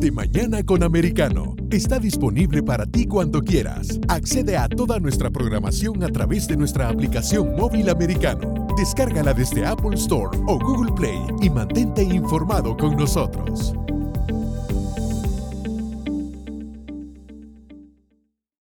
De Mañana con Americano está disponible para ti cuando quieras. Accede a toda nuestra programación a través de nuestra aplicación móvil americano. Descárgala desde Apple Store o Google Play y mantente informado con nosotros.